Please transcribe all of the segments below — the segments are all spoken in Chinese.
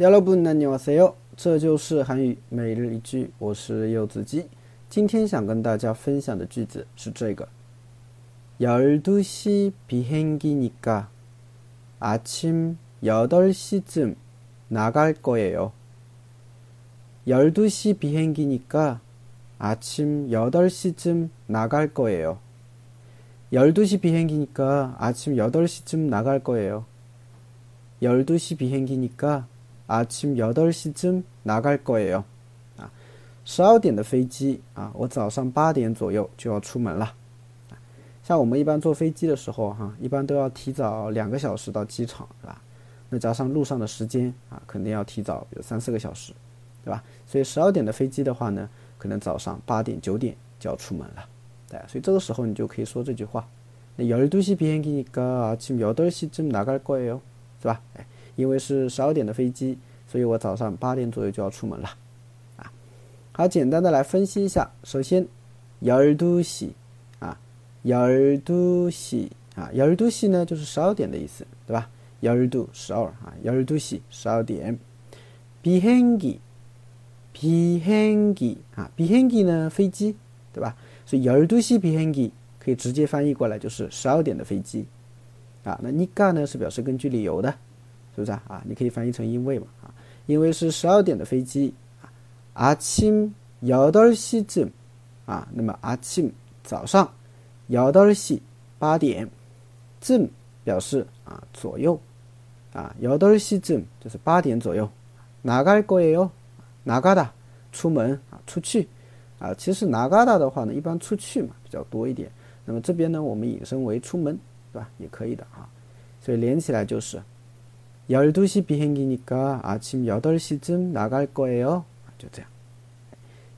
여러분 안녕하세요. 这就是韩语每日一句我是柚子鸡今天想跟大家分享的句子是这个 12시 비행기니까 아침 8시쯤 나갈 거예요. 12시 비행기니까 아침 8시쯤 나갈 거예요. 12시 비행기니까 아침 8시쯤 나갈 거예요. 12시 비행기니까 아침 8시쯤 나갈 거예요. 啊，十二点的飞机啊，我早上八点左右就要出门了。像我们一般坐飞机的时候，哈，一般都要提早两个小时到机场，是吧？那加上路上的时间啊，肯定要提早有三四个小时，对吧？所以十二点的飞机的话呢，可能早上八点九点就要出门了，对。所以这个时候你就可以说这句话。那열두시비행기니까아침여덟시쯤나갈거예 요， 是吧？哎， 因为是十二点的飞机，所以我早上八点左右就要出门了，啊。好，简单的来分析一下。首先，열두 시。 열두 시， 啊，열두 시呢就是十二点的意思，对吧？열두十二啊，열두 시， 十二点。비행 기， 비행 기， 啊，비행 기呢飞机，对吧？所以열두시비행기可以直接翻译过来就是十二点的飞机，啊，那니까呢是表示根据理由的， 是不是啊？啊，你可以翻译成因为嘛啊，因为是十二点的飞机啊。阿庆幺点西正啊，那么阿庆早上幺点西八点正表示啊左右啊幺点西正就是八点左右。哪嘎里过哟？哪嘎达？出门啊出去啊？其实哪嘎达的话呢，一般出去嘛比较多一点。那么这边呢，我们引申为出门，对吧？也可以的啊。所以连起来就是。 12시 비행기니까 아침 8시쯤 나갈 거예요.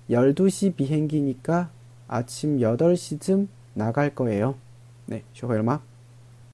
12시 비행기니까 아침 8시쯤 나갈 거예요. 네, 쇼 얼마?